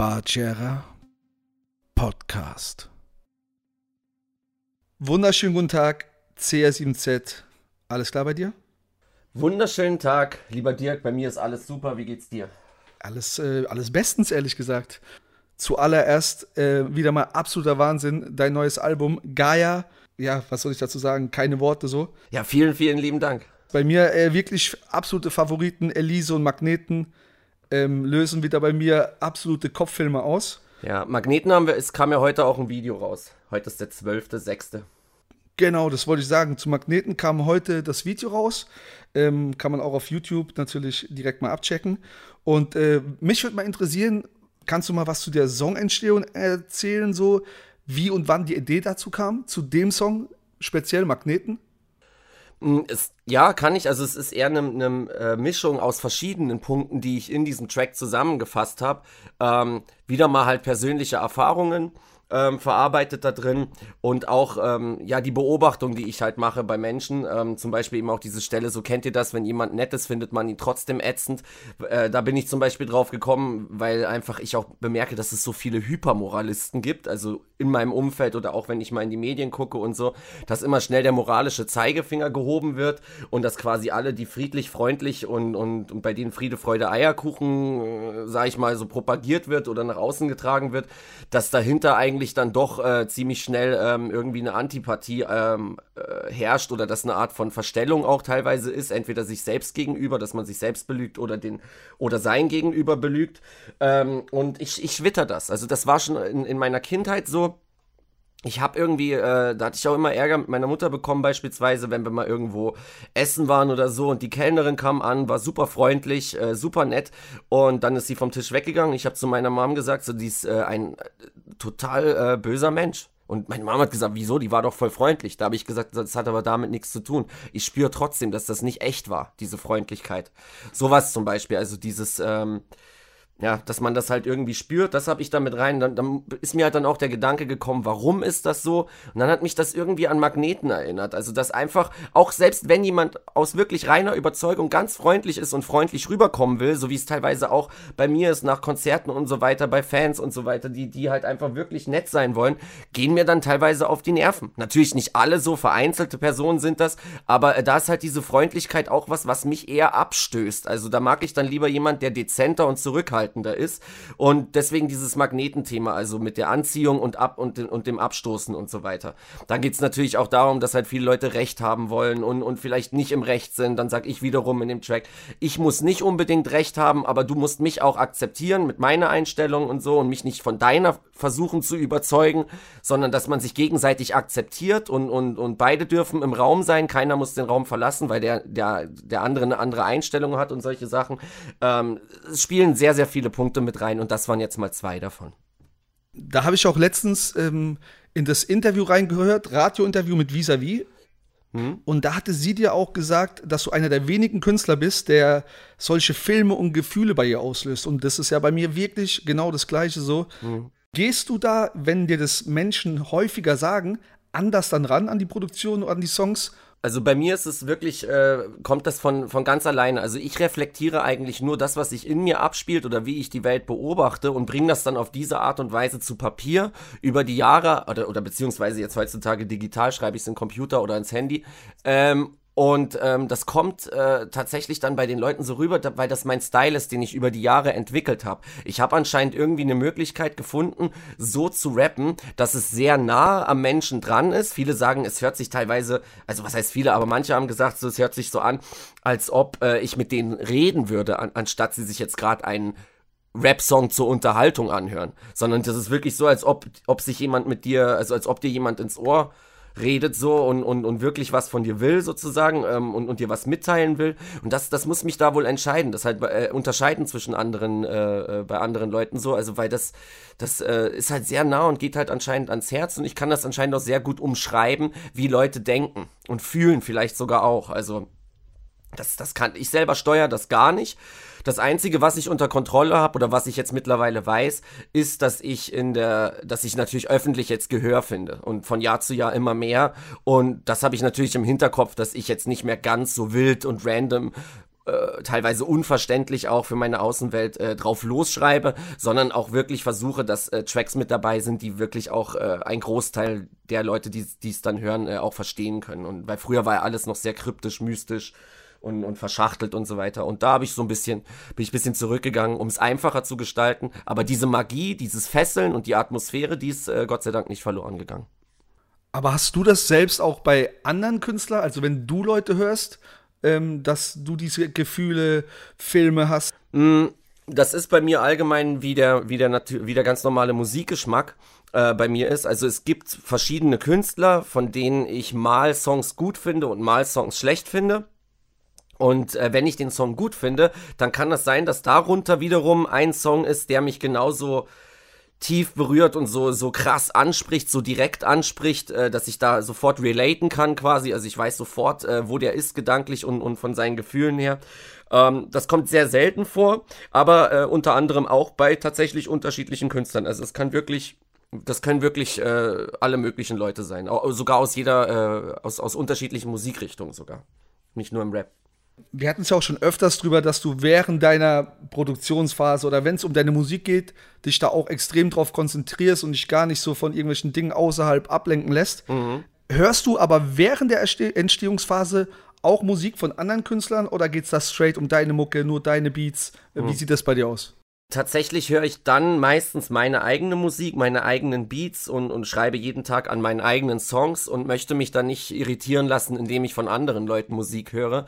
Bargera Podcast. Wunderschönen guten Tag, CR7Z. Alles klar bei dir? Wunderschönen Tag, lieber Dirk. Bei mir ist alles super. Wie geht's dir? Alles, äh, alles bestens, ehrlich gesagt. Zuallererst äh, wieder mal absoluter Wahnsinn. Dein neues Album, Gaia. Ja, was soll ich dazu sagen? Keine Worte so. Ja, vielen, vielen lieben Dank. Bei mir äh, wirklich absolute Favoriten, Elise und Magneten, ähm, lösen wieder bei mir absolute Kopffilme aus. Ja, Magneten haben wir, es kam ja heute auch ein Video raus. Heute ist der 12.06. Genau, das wollte ich sagen. Zu Magneten kam heute das Video raus. Ähm, kann man auch auf YouTube natürlich direkt mal abchecken. Und äh, mich würde mal interessieren, kannst du mal was zu der Songentstehung erzählen, so wie und wann die Idee dazu kam, zu dem Song, speziell Magneten? Es, ja, kann ich. Also es ist eher eine, eine äh, Mischung aus verschiedenen Punkten, die ich in diesem Track zusammengefasst habe. Ähm, wieder mal halt persönliche Erfahrungen ähm, verarbeitet da drin und auch ähm, ja die Beobachtung, die ich halt mache bei Menschen, ähm, zum Beispiel eben auch diese Stelle, so kennt ihr das, wenn jemand Nettes findet man ihn trotzdem ätzend. Äh, da bin ich zum Beispiel drauf gekommen, weil einfach ich auch bemerke, dass es so viele Hypermoralisten gibt, also in meinem Umfeld oder auch wenn ich mal in die Medien gucke und so, dass immer schnell der moralische Zeigefinger gehoben wird und dass quasi alle, die friedlich, freundlich und, und, und bei denen Friede, Freude, Eierkuchen, äh, sag ich mal, so propagiert wird oder nach außen getragen wird, dass dahinter eigentlich eigentlich dann doch äh, ziemlich schnell ähm, irgendwie eine Antipathie ähm, äh, herrscht oder dass eine Art von Verstellung auch teilweise ist, entweder sich selbst gegenüber, dass man sich selbst belügt oder den oder sein Gegenüber belügt. Ähm, und ich, ich witter das. Also das war schon in, in meiner Kindheit so ich habe irgendwie, äh, da hatte ich auch immer Ärger mit meiner Mutter bekommen, beispielsweise, wenn wir mal irgendwo essen waren oder so und die Kellnerin kam an, war super freundlich, äh, super nett und dann ist sie vom Tisch weggegangen. Ich habe zu meiner Mom gesagt, so die ist äh, ein äh, total äh, böser Mensch. Und meine Mama hat gesagt, wieso? Die war doch voll freundlich. Da habe ich gesagt, das hat aber damit nichts zu tun. Ich spüre trotzdem, dass das nicht echt war, diese Freundlichkeit. Sowas zum Beispiel, also dieses, ähm, ja, dass man das halt irgendwie spürt, das habe ich damit rein. Dann, dann ist mir halt dann auch der Gedanke gekommen, warum ist das so? Und dann hat mich das irgendwie an Magneten erinnert. Also, dass einfach, auch selbst wenn jemand aus wirklich reiner Überzeugung ganz freundlich ist und freundlich rüberkommen will, so wie es teilweise auch bei mir ist, nach Konzerten und so weiter, bei Fans und so weiter, die, die halt einfach wirklich nett sein wollen, gehen mir dann teilweise auf die Nerven. Natürlich nicht alle so, vereinzelte Personen sind das, aber äh, da ist halt diese Freundlichkeit auch was, was mich eher abstößt. Also, da mag ich dann lieber jemand, der dezenter und zurückhaltend zurückhaltender ist. Und deswegen dieses Magnetenthema, also mit der Anziehung und, ab und, und dem Abstoßen und so weiter. Da geht es natürlich auch darum, dass halt viele Leute Recht haben wollen und, und vielleicht nicht im Recht sind. Dann sage ich wiederum in dem Track, ich muss nicht unbedingt Recht haben, aber du musst mich auch akzeptieren mit meiner Einstellung und so und mich nicht von deiner versuchen zu überzeugen, sondern dass man sich gegenseitig akzeptiert und, und, und beide dürfen im Raum sein. Keiner muss den Raum verlassen, weil der, der, der andere eine andere Einstellung hat und solche Sachen. Ähm, es spielen sehr, sehr viele viele Punkte mit rein und das waren jetzt mal zwei davon. Da habe ich auch letztens ähm, in das Interview reingehört, Radiointerview mit Visavi. Hm? Und da hatte sie dir auch gesagt, dass du einer der wenigen Künstler bist, der solche Filme und Gefühle bei ihr auslöst. Und das ist ja bei mir wirklich genau das Gleiche so. Hm. Gehst du da, wenn dir das Menschen häufiger sagen, anders dann ran an die Produktion, an die Songs? Also bei mir ist es wirklich, äh, kommt das von, von ganz alleine. Also ich reflektiere eigentlich nur das, was sich in mir abspielt oder wie ich die Welt beobachte und bringe das dann auf diese Art und Weise zu Papier über die Jahre oder, oder beziehungsweise jetzt heutzutage digital schreibe ich es in Computer oder ins Handy. Ähm, und ähm, das kommt äh, tatsächlich dann bei den Leuten so rüber, weil das mein Style ist, den ich über die Jahre entwickelt habe. Ich habe anscheinend irgendwie eine Möglichkeit gefunden, so zu rappen, dass es sehr nah am Menschen dran ist. Viele sagen, es hört sich teilweise, also was heißt viele, aber manche haben gesagt, so, es hört sich so an, als ob äh, ich mit denen reden würde, an, anstatt sie sich jetzt gerade einen Rap-Song zur Unterhaltung anhören. Sondern das ist wirklich so, als ob, ob sich jemand mit dir, also als ob dir jemand ins Ohr redet so und, und, und wirklich was von dir will sozusagen ähm, und, und dir was mitteilen will. Und das, das muss mich da wohl entscheiden, das halt äh, unterscheiden zwischen anderen, äh, äh, bei anderen Leuten so, also weil das, das äh, ist halt sehr nah und geht halt anscheinend ans Herz und ich kann das anscheinend auch sehr gut umschreiben, wie Leute denken und fühlen vielleicht sogar auch. Also das, das kann ich selber steuere das gar nicht. Das Einzige, was ich unter Kontrolle habe oder was ich jetzt mittlerweile weiß, ist, dass ich in der, dass ich natürlich öffentlich jetzt Gehör finde und von Jahr zu Jahr immer mehr. Und das habe ich natürlich im Hinterkopf, dass ich jetzt nicht mehr ganz so wild und random äh, teilweise unverständlich auch für meine Außenwelt äh, drauf losschreibe, sondern auch wirklich versuche, dass äh, Tracks mit dabei sind, die wirklich auch äh, ein Großteil der Leute, die es dann hören, äh, auch verstehen können. Und weil früher war ja alles noch sehr kryptisch, mystisch und, und verschachtelt und so weiter. Und da habe ich so ein bisschen, bin ich ein bisschen zurückgegangen, um es einfacher zu gestalten. Aber diese Magie, dieses Fesseln und die Atmosphäre, die ist äh, Gott sei Dank nicht verloren gegangen. Aber hast du das selbst auch bei anderen Künstlern? Also wenn du Leute hörst, ähm, dass du diese Gefühle, Filme hast? Mm, das ist bei mir allgemein wie der, wie der, wie der ganz normale Musikgeschmack äh, bei mir ist. Also es gibt verschiedene Künstler, von denen ich mal Songs gut finde und mal Songs schlecht finde. Und äh, wenn ich den Song gut finde, dann kann das sein, dass darunter wiederum ein Song ist, der mich genauso tief berührt und so, so krass anspricht, so direkt anspricht, äh, dass ich da sofort relaten kann quasi. Also ich weiß sofort, äh, wo der ist gedanklich und, und von seinen Gefühlen her. Ähm, das kommt sehr selten vor, aber äh, unter anderem auch bei tatsächlich unterschiedlichen Künstlern. Also es kann wirklich, das können wirklich äh, alle möglichen Leute sein. Sogar aus jeder, äh, aus, aus unterschiedlichen Musikrichtungen sogar. Nicht nur im Rap wir hatten es ja auch schon öfters drüber, dass du während deiner Produktionsphase oder wenn es um deine Musik geht, dich da auch extrem drauf konzentrierst und dich gar nicht so von irgendwelchen Dingen außerhalb ablenken lässt. Mhm. Hörst du aber während der Entstehungsphase auch Musik von anderen Künstlern oder geht es da straight um deine Mucke, nur deine Beats? Mhm. Wie sieht das bei dir aus? Tatsächlich höre ich dann meistens meine eigene Musik, meine eigenen Beats und, und schreibe jeden Tag an meinen eigenen Songs und möchte mich dann nicht irritieren lassen, indem ich von anderen Leuten Musik höre.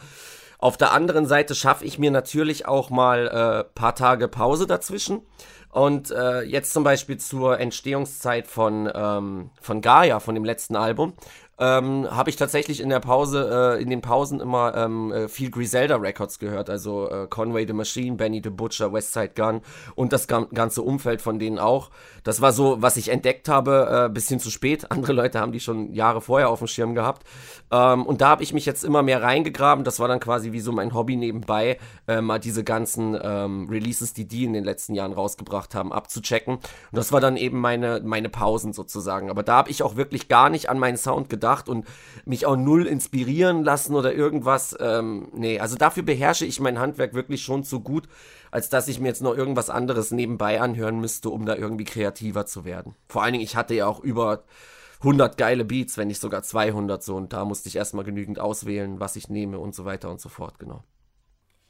Auf der anderen Seite schaffe ich mir natürlich auch mal äh, paar Tage Pause dazwischen. Und äh, jetzt zum Beispiel zur Entstehungszeit von, ähm, von Gaia, von dem letzten Album, ähm, habe ich tatsächlich in der Pause, äh, in den Pausen immer ähm, äh, viel Griselda Records gehört, also äh, Conway the Machine, Benny the Butcher, Westside Gun und das ganze Umfeld von denen auch. Das war so, was ich entdeckt habe, äh, bisschen zu spät. Andere Leute haben die schon Jahre vorher auf dem Schirm gehabt. Ähm, und da habe ich mich jetzt immer mehr reingegraben. Das war dann quasi wie so mein Hobby nebenbei, äh, mal diese ganzen ähm, Releases, die die in den letzten Jahren rausgebracht haben, abzuchecken. Und das war dann eben meine, meine Pausen sozusagen. Aber da habe ich auch wirklich gar nicht an meinen Sound gedacht gedacht und mich auch null inspirieren lassen oder irgendwas. Ähm, nee, also dafür beherrsche ich mein Handwerk wirklich schon zu gut, als dass ich mir jetzt noch irgendwas anderes nebenbei anhören müsste, um da irgendwie kreativer zu werden. Vor allen Dingen, ich hatte ja auch über 100 geile Beats, wenn nicht sogar 200 so und da musste ich erstmal genügend auswählen, was ich nehme und so weiter und so fort, genau.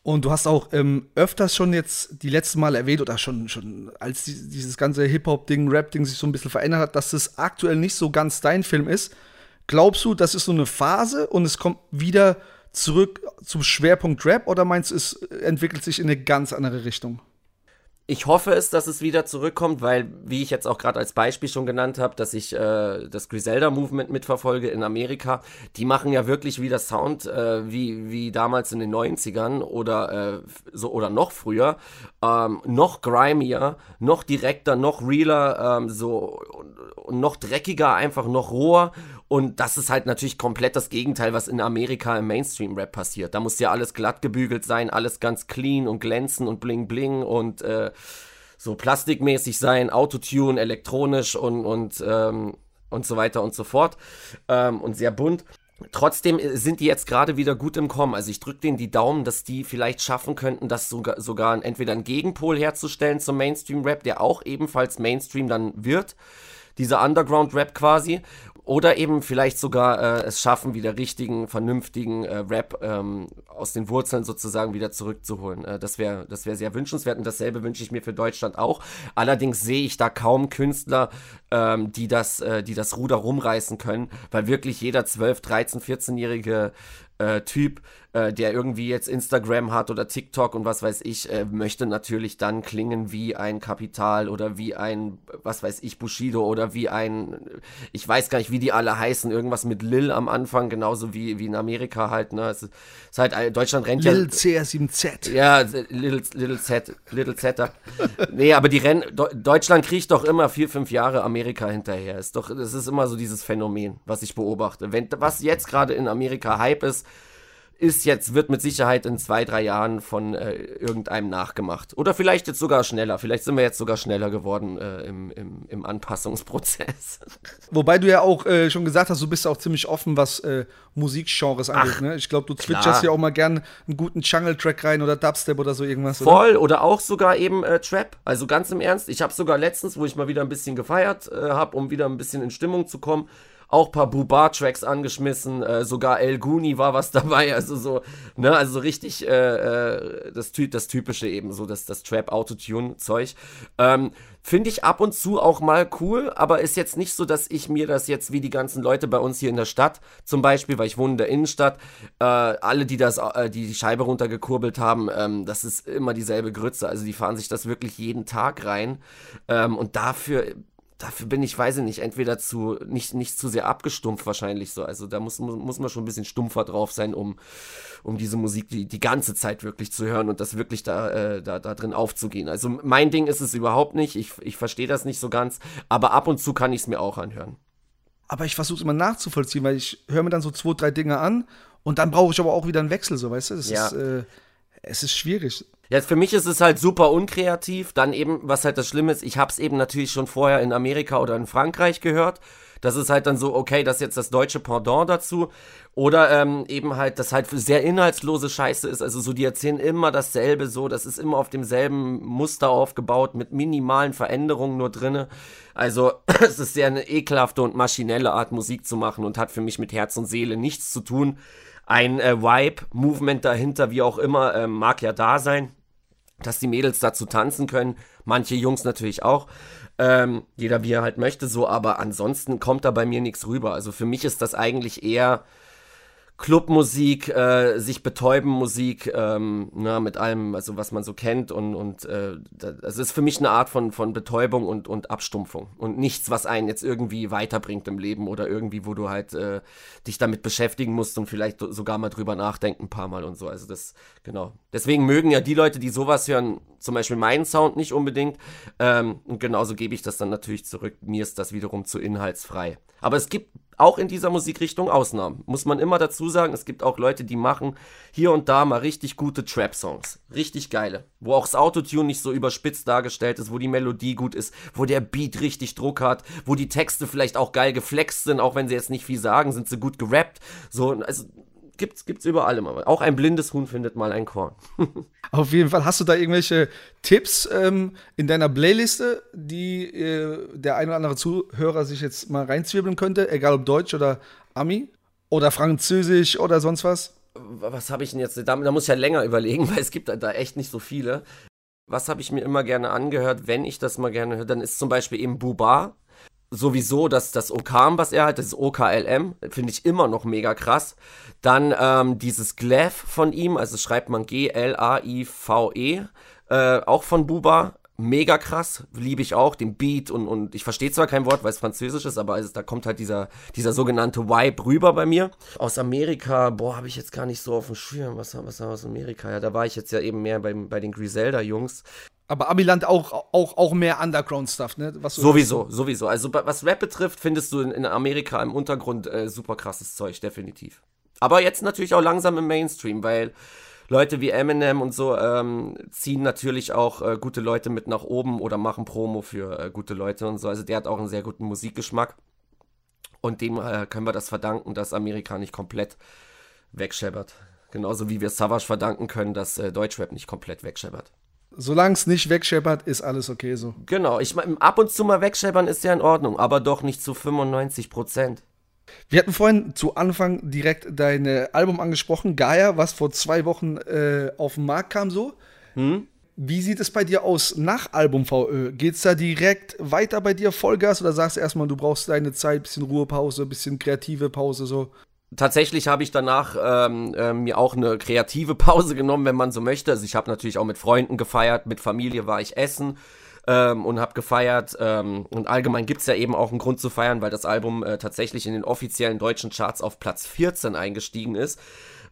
Und du hast auch ähm, öfters schon jetzt die letzten Mal erwähnt oder schon, schon als die, dieses ganze Hip-Hop-Ding, Rap-Ding sich so ein bisschen verändert hat, dass es aktuell nicht so ganz dein Film ist. Glaubst du, das ist so eine Phase und es kommt wieder zurück zum Schwerpunkt Rap oder meinst du, es entwickelt sich in eine ganz andere Richtung? ich hoffe es, dass es wieder zurückkommt, weil, wie ich jetzt auch gerade als Beispiel schon genannt habe, dass ich äh, das Griselda-Movement mitverfolge in Amerika, die machen ja wirklich wieder Sound äh, wie, wie damals in den 90ern oder, äh, so, oder noch früher, ähm, noch grimier, noch direkter, noch realer, ähm, so noch dreckiger, einfach noch roher und das ist halt natürlich komplett das Gegenteil, was in Amerika im Mainstream-Rap passiert. Da muss ja alles glatt gebügelt sein, alles ganz clean und glänzen und bling bling und äh, so plastikmäßig sein, Autotune, elektronisch und, und, ähm, und so weiter und so fort. Ähm, und sehr bunt. Trotzdem sind die jetzt gerade wieder gut im Kommen. Also ich drücke denen die Daumen, dass die vielleicht schaffen könnten, das sogar, sogar entweder einen Gegenpol herzustellen zum Mainstream-Rap, der auch ebenfalls Mainstream dann wird dieser Underground-Rap quasi oder eben vielleicht sogar äh, es schaffen, wieder richtigen, vernünftigen äh, Rap ähm, aus den Wurzeln sozusagen wieder zurückzuholen. Äh, das wäre das wär sehr wünschenswert und dasselbe wünsche ich mir für Deutschland auch. Allerdings sehe ich da kaum Künstler, ähm, die, das, äh, die das Ruder rumreißen können, weil wirklich jeder 12, 13, 14-jährige äh, Typ äh, der irgendwie jetzt Instagram hat oder TikTok und was weiß ich, äh, möchte natürlich dann klingen wie ein Kapital oder wie ein, was weiß ich, Bushido oder wie ein, ich weiß gar nicht, wie die alle heißen, irgendwas mit Lil am Anfang, genauso wie, wie in Amerika halt, ne? Es ist, ist halt, äh, Deutschland rennt Lil ja. CR7Z. Ja, Little, Little Z, Little Z. nee, aber die Rennen, Deutschland kriegt doch immer vier, fünf Jahre Amerika hinterher. Ist doch, das ist immer so dieses Phänomen, was ich beobachte. Wenn, was jetzt gerade in Amerika Hype ist, ist jetzt, wird mit Sicherheit in zwei, drei Jahren von äh, irgendeinem nachgemacht. Oder vielleicht jetzt sogar schneller. Vielleicht sind wir jetzt sogar schneller geworden äh, im, im, im, Anpassungsprozess. Wobei du ja auch äh, schon gesagt hast, du bist auch ziemlich offen, was äh, Musikgenres angeht. Ne? Ich glaube, du zwitscherst ja auch mal gern einen guten Jungle-Track rein oder Dubstep oder so irgendwas. Voll, oder, oder auch sogar eben äh, Trap. Also ganz im Ernst, ich habe sogar letztens, wo ich mal wieder ein bisschen gefeiert äh, habe, um wieder ein bisschen in Stimmung zu kommen, auch ein paar Bubar-Tracks angeschmissen, äh, sogar El Guni war was dabei, also so, ne, also so richtig äh, äh, das, das typische eben, so das, das Trap-Autotune-Zeug. Ähm, Finde ich ab und zu auch mal cool, aber ist jetzt nicht so, dass ich mir das jetzt wie die ganzen Leute bei uns hier in der Stadt, zum Beispiel, weil ich wohne in der Innenstadt, äh, alle, die das, äh, die die Scheibe runtergekurbelt haben, ähm, das ist immer dieselbe Grütze. Also die fahren sich das wirklich jeden Tag rein. Ähm, und dafür dafür bin ich, weiß ich nicht, entweder zu, nicht, nicht zu sehr abgestumpft wahrscheinlich so. Also da muss, muss man schon ein bisschen stumpfer drauf sein, um, um diese Musik die, die ganze Zeit wirklich zu hören und das wirklich da, äh, da, da drin aufzugehen. Also mein Ding ist es überhaupt nicht. Ich, ich verstehe das nicht so ganz, aber ab und zu kann ich es mir auch anhören. Aber ich versuche es immer nachzuvollziehen, weil ich höre mir dann so zwei, drei Dinge an und dann brauche ich aber auch wieder einen Wechsel, so weißt du? Das ja. ist, äh, es ist schwierig. Ja, für mich ist es halt super unkreativ. Dann eben, was halt das Schlimme ist, ich habe es eben natürlich schon vorher in Amerika oder in Frankreich gehört. Das ist halt dann so, okay, das ist jetzt das deutsche Pendant dazu. Oder ähm, eben halt, dass halt sehr inhaltslose Scheiße ist. Also so, die erzählen immer dasselbe so. Das ist immer auf demselben Muster aufgebaut, mit minimalen Veränderungen nur drinne. Also es ist sehr eine ekelhafte und maschinelle Art Musik zu machen und hat für mich mit Herz und Seele nichts zu tun. Ein äh, Vibe, Movement dahinter, wie auch immer, äh, mag ja da sein dass die Mädels dazu tanzen können. Manche Jungs natürlich auch. Ähm, jeder wie er halt möchte so, aber ansonsten kommt da bei mir nichts rüber. Also für mich ist das eigentlich eher Clubmusik, äh, sich betäuben Musik, ähm, na, mit allem, also was man so kennt und, und äh, das ist für mich eine Art von, von Betäubung und, und Abstumpfung und nichts, was einen jetzt irgendwie weiterbringt im Leben oder irgendwie, wo du halt äh, dich damit beschäftigen musst und vielleicht sogar mal drüber nachdenken ein paar Mal und so. Also das, genau. Deswegen mögen ja die Leute, die sowas hören, zum Beispiel meinen Sound nicht unbedingt ähm, und genauso gebe ich das dann natürlich zurück. Mir ist das wiederum zu inhaltsfrei. Aber es gibt auch in dieser Musikrichtung Ausnahmen. Muss man immer dazu sagen, es gibt auch Leute, die machen hier und da mal richtig gute Trap-Songs. Richtig geile. Wo auch das Autotune nicht so überspitzt dargestellt ist, wo die Melodie gut ist, wo der Beat richtig Druck hat, wo die Texte vielleicht auch geil geflext sind, auch wenn sie jetzt nicht viel sagen, sind sie gut gerappt. So, also gibt's, gibt's überall immer. Auch ein blindes Huhn findet mal ein Korn. Auf jeden Fall. Hast du da irgendwelche Tipps ähm, in deiner Playliste, die äh, der ein oder andere Zuhörer sich jetzt mal reinzwirbeln könnte? Egal ob Deutsch oder Ami oder Französisch oder sonst was? Was habe ich denn jetzt? Da, da, muss ich ja länger überlegen, weil es gibt da, da echt nicht so viele. Was habe ich mir immer gerne angehört, wenn ich das mal gerne höre? Dann ist zum Beispiel eben Buba sowieso das, das Okam, was er hat, das OKLM, finde ich immer noch mega krass. Dann ähm, dieses Glev von ihm, also schreibt man G-L-A-I-V-E, äh, auch von Buba. Mega krass, liebe ich auch, den Beat und, und ich verstehe zwar kein Wort, weil es französisch ist, aber es, da kommt halt dieser, dieser sogenannte Vibe rüber bei mir. Aus Amerika, boah, habe ich jetzt gar nicht so auf dem Schirm, was, was wir aus Amerika? Ja, da war ich jetzt ja eben mehr bei, bei den Griselda-Jungs. Aber Amiland auch, auch, auch mehr Underground-Stuff, ne? sowieso, hast. sowieso. Also was Rap betrifft, findest du in, in Amerika im Untergrund äh, super krasses Zeug, definitiv. Aber jetzt natürlich auch langsam im Mainstream, weil Leute wie Eminem und so ähm, ziehen natürlich auch äh, gute Leute mit nach oben oder machen Promo für äh, gute Leute und so. Also der hat auch einen sehr guten Musikgeschmack. Und dem äh, können wir das verdanken, dass Amerika nicht komplett wegscheppert. Genauso wie wir Savage verdanken können, dass äh, Deutschrap nicht komplett wegscheppert. Solange es nicht wegscheppert, ist alles okay so. Genau, ich meine, ab und zu mal wegscheppern ist ja in Ordnung, aber doch nicht zu 95 Prozent. Wir hatten vorhin zu Anfang direkt dein Album angesprochen, Gaia, was vor zwei Wochen äh, auf den Markt kam so. Hm? Wie sieht es bei dir aus nach Album VÖ? Geht es da direkt weiter bei dir Vollgas oder sagst du erstmal, du brauchst deine Zeit, bisschen Ruhepause, bisschen kreative Pause so? Tatsächlich habe ich danach ähm, äh, mir auch eine kreative Pause genommen, wenn man so möchte. Also ich habe natürlich auch mit Freunden gefeiert, mit Familie war ich essen ähm, und habe gefeiert. Ähm, und allgemein gibt's ja eben auch einen Grund zu feiern, weil das Album äh, tatsächlich in den offiziellen deutschen Charts auf Platz 14 eingestiegen ist.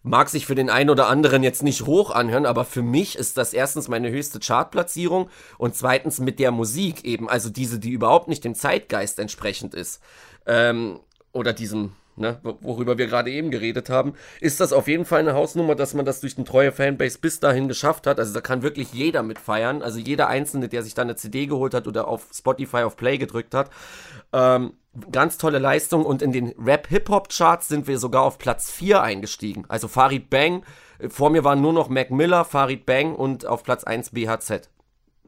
Mag sich für den einen oder anderen jetzt nicht hoch anhören, aber für mich ist das erstens meine höchste Chartplatzierung und zweitens mit der Musik eben, also diese, die überhaupt nicht dem Zeitgeist entsprechend ist. Ähm, oder diesem ne, worüber wir gerade eben geredet haben, ist das auf jeden Fall eine Hausnummer, dass man das durch eine treue Fanbase bis dahin geschafft hat. Also da kann wirklich jeder mitfeiern. Also jeder Einzelne, der sich da eine CD geholt hat oder auf Spotify auf Play gedrückt hat. Ähm, ganz tolle Leistung und in den Rap-Hip-Hop-Charts sind wir sogar auf Platz 4 eingestiegen. Also Farid Bang, vor mir waren nur noch Mac Miller, Farid Bang und auf Platz 1 BHZ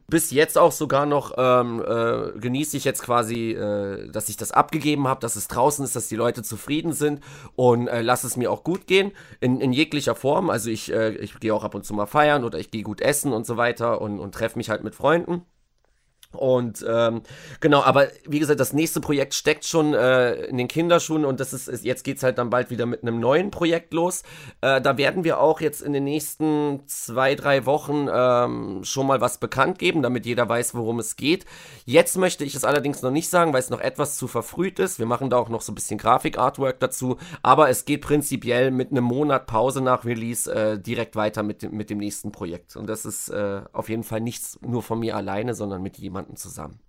bis jetzt auch sogar noch ähm, äh, genieße ich jetzt quasi, äh, dass ich das abgegeben habe, dass es draußen ist, dass die Leute zufrieden sind und äh, lass es mir auch gut gehen in, in jeglicher Form. Also ich, äh, ich gehe auch ab und zu mal feiern oder ich gehe gut essen und so weiter und, und treffe mich halt mit Freunden. Und ähm, genau, aber wie gesagt, das nächste Projekt steckt schon äh, in den Kinderschuhen und das ist, ist jetzt geht's halt dann bald wieder mit einem neuen Projekt los. Äh, da werden wir auch jetzt in den nächsten zwei, drei Wochen ähm, schon mal was bekannt geben, damit jeder weiß, worum es geht. Jetzt möchte ich es allerdings noch nicht sagen, weil es noch etwas zu verfrüht ist. Wir machen da auch noch so ein bisschen Grafik-Artwork dazu, aber es geht prinzipiell mit einem Monat Pause nach Release äh, direkt weiter mit dem, mit dem nächsten Projekt. Und das ist äh, auf jeden Fall nichts nur von mir alleine, sondern mit jemandem jemandem zusammen.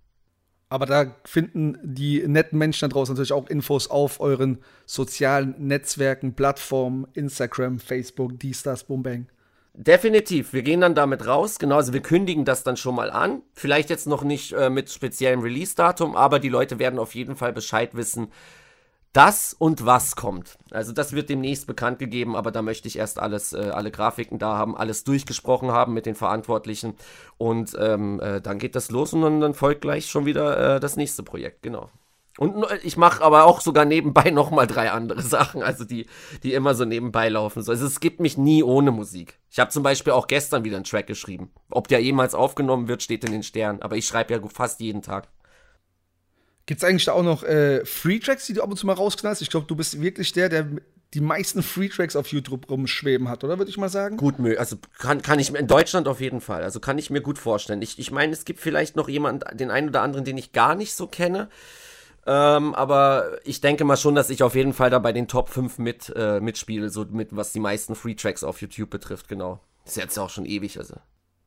Aber da finden die netten Menschen da draußen natürlich auch Infos auf euren sozialen Netzwerken, Plattformen, Instagram, Facebook, Dienstag, Boombang. Definitiv. Wir gehen dann damit raus. Genau, also wir kündigen das dann schon mal an. Vielleicht jetzt noch nicht äh, mit speziellem Release-Datum, aber die Leute werden auf jeden Fall Bescheid wissen, das und was kommt. Also das wird demnächst bekannt gegeben, aber da möchte ich erst alles, äh, alle Grafiken da haben, alles durchgesprochen haben mit den Verantwortlichen und ähm, äh, dann geht das los und dann, dann folgt gleich schon wieder äh, das nächste Projekt, genau. Und ich mache aber auch sogar nebenbei nochmal drei andere Sachen, also die, die immer so nebenbei laufen. Also es gibt mich nie ohne Musik. Ich habe zum Beispiel auch gestern wieder einen Track geschrieben. Ob der jemals aufgenommen wird, steht in den Sternen. Aber ich schreibe ja fast jeden Tag. Gibt es eigentlich da auch noch äh, Free-Tracks, die du ab und zu mal rausknallst? Ich glaube, du bist wirklich der, der die meisten Free-Tracks auf YouTube rumschweben hat, oder würde ich mal sagen? Gut, also kann, kann ich mir in Deutschland auf jeden Fall, also kann ich mir gut vorstellen. Ich, ich meine, es gibt vielleicht noch jemanden, den einen oder anderen, den ich gar nicht so kenne. Ähm, aber ich denke mal schon, dass ich auf jeden Fall da bei den Top 5 mit, äh, mitspiele, so mit, was die meisten Free Tracks auf YouTube betrifft, genau. Das ist jetzt auch schon ewig, also.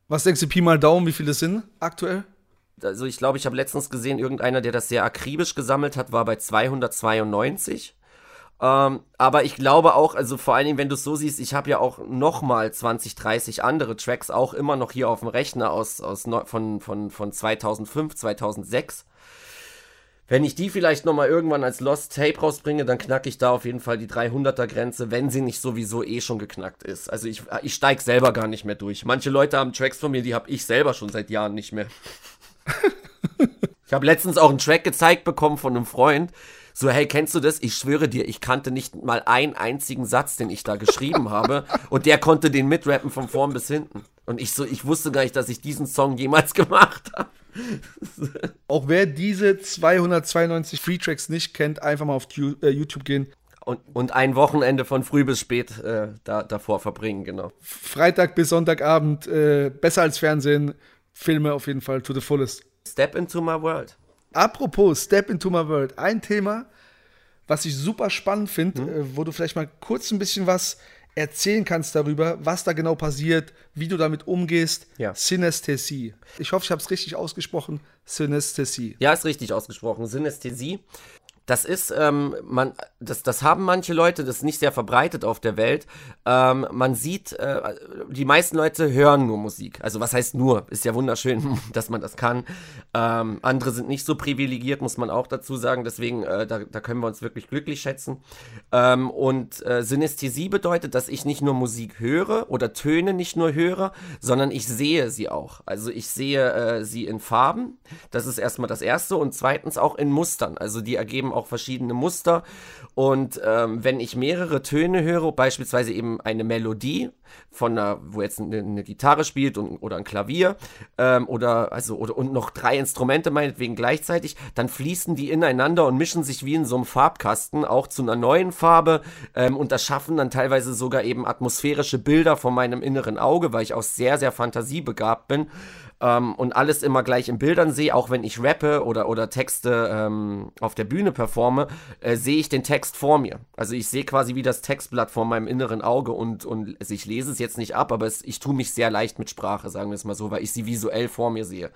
Was denkst du, Pi mal Daumen, wie viele sind aktuell? Also ich glaube, ich habe letztens gesehen, irgendeiner, der das sehr akribisch gesammelt hat, war bei 292. Ähm, aber ich glaube auch, also vor allen Dingen, wenn du es so siehst, ich habe ja auch nochmal 20, 30 andere Tracks auch immer noch hier auf dem Rechner aus, aus von, von, von 2005, 2006. Wenn ich die vielleicht nochmal irgendwann als Lost Tape rausbringe, dann knacke ich da auf jeden Fall die 300er Grenze, wenn sie nicht sowieso eh schon geknackt ist. Also ich, ich steige selber gar nicht mehr durch. Manche Leute haben Tracks von mir, die habe ich selber schon seit Jahren nicht mehr. ich habe letztens auch einen Track gezeigt bekommen von einem Freund. So, hey, kennst du das? Ich schwöre dir, ich kannte nicht mal einen einzigen Satz, den ich da geschrieben habe. Und der konnte den mitrappen von vorn bis hinten. Und ich so, ich wusste gar nicht, dass ich diesen Song jemals gemacht habe. Auch wer diese 292 Free Tracks nicht kennt, einfach mal auf äh, YouTube gehen. Und, und ein Wochenende von früh bis spät äh, da, davor verbringen, genau. Freitag bis Sonntagabend, äh, besser als Fernsehen, Filme auf jeden Fall to the fullest. Step into my world. Apropos Step into my world, ein Thema, was ich super spannend finde, mhm. äh, wo du vielleicht mal kurz ein bisschen was erzählen kannst darüber, was da genau passiert, wie du damit umgehst. Ja. Synästhesie. Ich hoffe, ich habe es richtig ausgesprochen. Synästhesie. Ja, ist richtig ausgesprochen. Synästhesie das ist, ähm, man, das, das haben manche Leute, das ist nicht sehr verbreitet auf der Welt. Ähm, man sieht, äh, die meisten Leute hören nur Musik. Also was heißt nur? Ist ja wunderschön, dass man das kann. Ähm, andere sind nicht so privilegiert, muss man auch dazu sagen. Deswegen, äh, da, da können wir uns wirklich glücklich schätzen. Ähm, und äh, Synästhesie bedeutet, dass ich nicht nur Musik höre oder Töne nicht nur höre, sondern ich sehe sie auch. Also ich sehe äh, sie in Farben. Das ist erstmal das Erste. Und zweitens auch in Mustern. Also die ergeben auch verschiedene Muster. Und ähm, wenn ich mehrere Töne höre, beispielsweise eben eine Melodie von einer, wo jetzt eine, eine Gitarre spielt und, oder ein Klavier ähm, oder also oder und noch drei Instrumente meinetwegen gleichzeitig, dann fließen die ineinander und mischen sich wie in so einem Farbkasten auch zu einer neuen Farbe ähm, und das schaffen dann teilweise sogar eben atmosphärische Bilder von meinem inneren Auge, weil ich auch sehr sehr fantasiebegabt bin ähm, und alles immer gleich in Bildern sehe, auch wenn ich rappe oder, oder Texte ähm, auf der Bühne performe, äh, sehe ich den Text vor mir. Also ich sehe quasi wie das Textblatt vor meinem inneren Auge und, und also ich lese es jetzt nicht ab, aber es, ich tue mich sehr leicht mit Sprache, sagen wir es mal so, weil ich sie visuell vor mir sehe.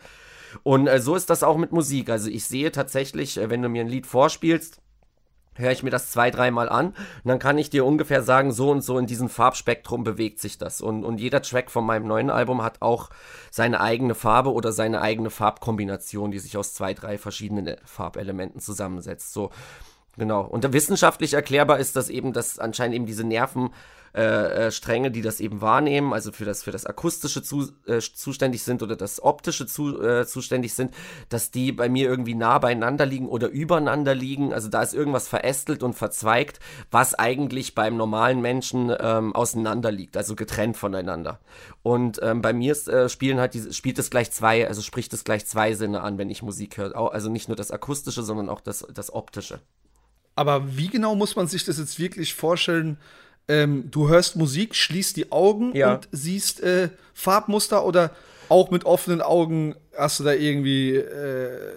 Und äh, so ist das auch mit Musik. Also ich sehe tatsächlich, äh, wenn du mir ein Lied vorspielst, höre ich mir das zwei, dreimal an und dann kann ich dir ungefähr sagen, so und so in diesem Farbspektrum bewegt sich das. Und, und jeder Track von meinem neuen Album hat auch seine eigene Farbe oder seine eigene Farbkombination, die sich aus zwei, drei verschiedenen Farbelementen zusammensetzt. So, genau. Und wissenschaftlich erklärbar ist das eben, dass anscheinend eben diese Nerven äh, äh, Stränge, die das eben wahrnehmen, also für das, für das Akustische zu, äh, zuständig sind oder das Optische zu, äh, zuständig sind, dass die bei mir irgendwie nah beieinander liegen oder übereinander liegen. Also da ist irgendwas verästelt und verzweigt, was eigentlich beim normalen Menschen ähm, auseinander liegt, also getrennt voneinander. Und ähm, bei mir ist, äh, spielen halt diese, spielt es gleich zwei, also spricht es gleich zwei Sinne an, wenn ich Musik höre. Also nicht nur das Akustische, sondern auch das, das Optische. Aber wie genau muss man sich das jetzt wirklich vorstellen? Ähm, du hörst Musik, schließt die Augen ja. und siehst äh, Farbmuster oder auch mit offenen Augen hast du da irgendwie. Äh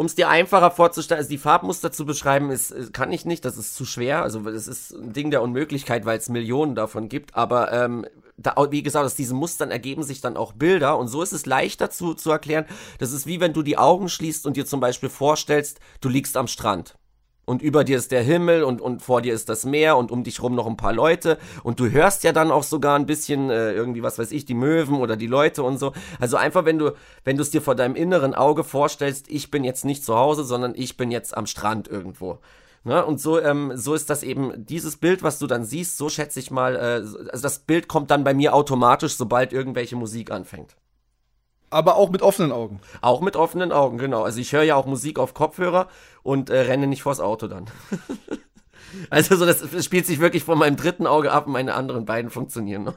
um es dir einfacher vorzustellen, also die Farbmuster zu beschreiben, ist, kann ich nicht, das ist zu schwer. Also das ist ein Ding der Unmöglichkeit, weil es Millionen davon gibt. Aber ähm, da, wie gesagt, aus diesen Mustern ergeben sich dann auch Bilder und so ist es leichter zu, zu erklären. Das ist wie wenn du die Augen schließt und dir zum Beispiel vorstellst, du liegst am Strand und über dir ist der Himmel und, und vor dir ist das Meer und um dich rum noch ein paar Leute und du hörst ja dann auch sogar ein bisschen äh, irgendwie, was weiß ich, die Möwen oder die Leute und so. Also einfach, wenn du, wenn du es dir vor deinem inneren Auge vorstellst, ich bin jetzt nicht zu Hause, sondern ich bin jetzt am Strand irgendwo. Ne? Und so, ähm, so ist das eben, dieses Bild, was du dann siehst, so schätze ich mal, äh, also das Bild kommt dann bei mir automatisch, sobald irgendwelche Musik anfängt. Aber auch mit offenen Augen. Auch mit offenen Augen, genau. Also ich höre ja auch Musik auf Kopfhörer und äh, renne nicht vors Auto dann. also so, das, spielt sich wirklich vor meinem dritten Auge ab und meine anderen beiden funktionieren noch.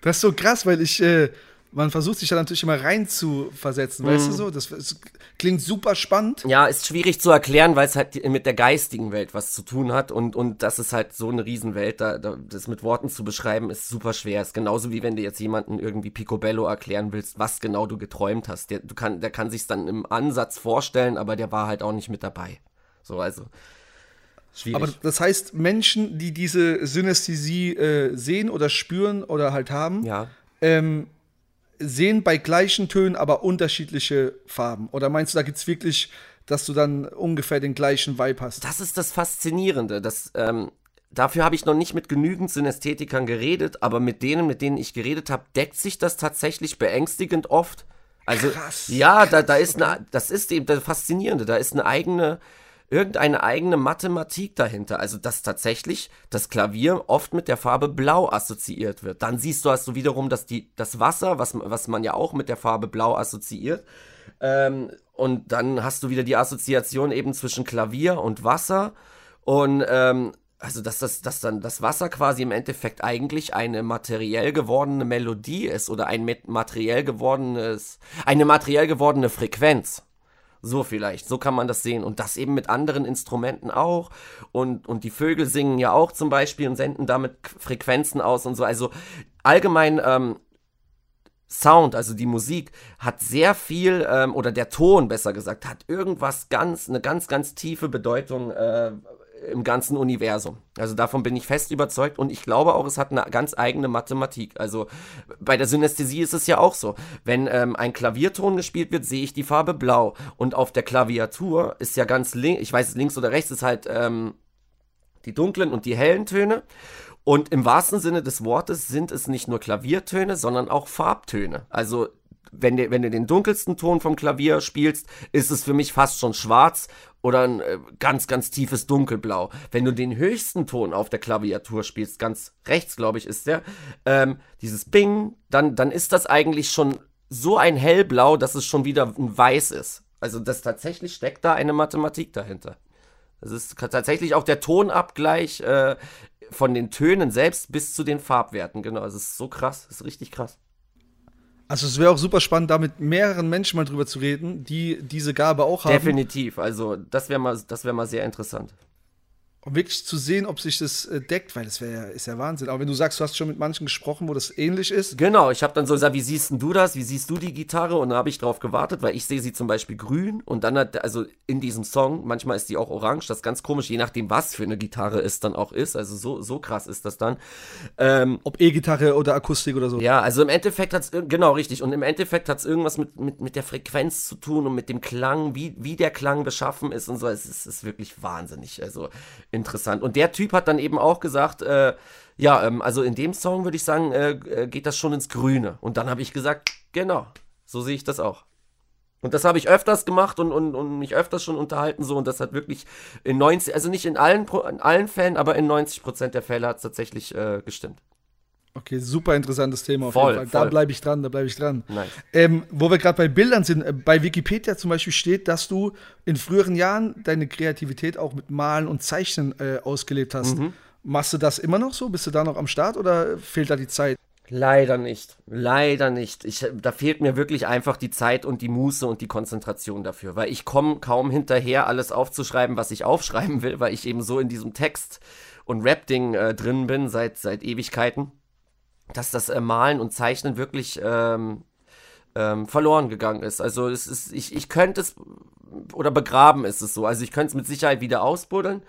das ist so krass, weil ich, äh, man versucht sich da natürlich immer rein zu versetzen, mhm. weißt du mhm. so? Das, das, klingt super spannend. Ja, ist schwierig zu erklären, weil es halt mit der geistigen Welt was zu tun hat und, und das ist halt so eine Riesenwelt, da, da, das mit Worten zu beschreiben ist super schwer. Ist genauso wie wenn du jetzt jemanden irgendwie Picobello erklären willst, was genau du geträumt hast. Der, du kann, der kann sich's dann im Ansatz vorstellen, aber der war halt auch nicht mit dabei. So, also. Schwierig. Aber das heißt, Menschen, die diese Synästhesie äh, sehen oder spüren oder halt haben, ja. ähm, sehen bei gleichen Tönen aber unterschiedliche Farben? Oder meinst du, da gibt es wirklich, dass du dann ungefähr den gleichen Vibe hast? Das ist das Faszinierende. Das, ähm, dafür habe ich noch nicht mit genügend Synästhetikern geredet, aber mit denen, mit denen ich geredet habe, deckt sich das tatsächlich beängstigend oft. Also, Krass. ja, da, da ist eine, das ist eben das Faszinierende. Da ist eine eigene, irgendeine eigene Mathematik dahinter. Also, dass tatsächlich das Klavier oft mit der Farbe Blau assoziiert wird. Dann siehst du, hast du wiederum, dass die, das Wasser, was, was man ja auch mit der Farbe Blau assoziiert, ähm, und dann hast du wieder die Assoziation eben zwischen Klavier und Wasser. Und ähm, also dass das, dass dann das Wasser quasi im Endeffekt eigentlich eine materiell gewordene Melodie ist oder ein materiell gewordenes, eine materiell gewordene Frequenz. So vielleicht, so kann man das sehen. Und das eben mit anderen Instrumenten auch. Und, und die Vögel singen ja auch zum Beispiel und senden damit Frequenzen aus und so. Also allgemein ähm, Sound, also die Musik, hat sehr viel, ähm, oder der Ton besser gesagt, hat irgendwas ganz, eine ganz, ganz tiefe Bedeutung, äh, im ganzen Universum. Also davon bin ich fest überzeugt und ich glaube auch, es hat eine ganz eigene Mathematik. Also bei der Synästhesie ist es ja auch so. Wenn ähm, ein Klavierton gespielt wird, sehe ich die Farbe blau und auf der Klaviatur ist ja ganz links, ich weiß links oder rechts ist halt ähm, die dunklen und die hellen Töne. Und im wahrsten Sinne des Wortes sind es nicht nur Klaviertöne, sondern auch Farbtöne. Also wenn du, wenn du den dunkelsten Ton vom Klavier spielst, ist es für mich fast schon schwarz oder ein äh, ganz, ganz tiefes Dunkelblau. Wenn du den höchsten Ton auf der Klaviatur spielst, ganz rechts, glaube ich, ist der, ähm, dieses Bing, dann, dann ist das eigentlich schon so ein hellblau, dass es schon wieder ein Weiß ist. Also das tatsächlich steckt da eine Mathematik dahinter. Das ist tatsächlich auch der Tonabgleich äh, von den Tönen selbst bis zu den Farbwerten. Genau, es ist so krass, es ist richtig krass. Also es wäre auch super spannend, da mit mehreren Menschen mal drüber zu reden, die diese Gabe auch haben. Definitiv, also das wäre mal, das mal sehr interessant. Um wirklich zu sehen, ob sich das äh, deckt, weil das wäre ist ja Wahnsinn. Aber wenn du sagst, du hast schon mit manchen gesprochen, wo das ähnlich ist. Genau, ich habe dann so gesagt, wie siehst du das? Wie siehst du die Gitarre? Und dann habe ich drauf gewartet, weil ich sehe sie zum Beispiel grün und dann hat, also in diesem Song, manchmal ist die auch orange, das ist ganz komisch, je nachdem, was für eine Gitarre es dann auch ist. Also so, so krass ist das dann. Ähm, Ob E-Gitarre oder Akustik oder so. Ja, also im Endeffekt hat es, genau richtig, und im Endeffekt hat es irgendwas mit, mit, mit der Frequenz zu tun und mit dem Klang, wie, wie der Klang beschaffen ist und so. Es ist, ist wirklich wahnsinnig. Also interessant. Und der Typ hat dann eben auch gesagt, äh, ja, ähm, also in dem Song würde ich sagen, äh, äh geht das schon ins Grüne. Und dann habe ich gesagt, genau, so sehe ich das auch. Und das habe ich öfters gemacht und, und, und mich öfters schon unterhalten so und das hat wirklich in 90, also nicht in allen, in allen Fällen, aber in 90 Prozent der Fälle hat es tatsächlich äh, gestimmt. Okay, super interessantes Thema auf voll, jeden Fall. Da bleibe ich dran, da bleibe ich dran. Nice. Ähm, wo wir gerade bei Bildern sind, äh, bei Wikipedia zum Beispiel steht, dass du in früheren Jahren deine Kreativität auch mit Malen und Zeichnen äh, ausgelebt hast. Mhm. Machst du das immer noch so? Bist du da noch am Start oder fehlt da die Zeit? Leider nicht. Leider nicht. Ich, da fehlt mir wirklich einfach die Zeit und die Muße und die Konzentration dafür, weil ich komme kaum hinterher, alles aufzuschreiben, was ich aufschreiben will, weil ich eben so in diesem Text und Rap-Ding äh, drin bin seit, seit Ewigkeiten dass das äh, Malen und Zeichnen wirklich ähm, ähm, verloren gegangen ist. Also es ist, ich, ich könnte es, oder begraben ist es so. Also ich könnte es mit Sicherheit wieder ausbuddeln.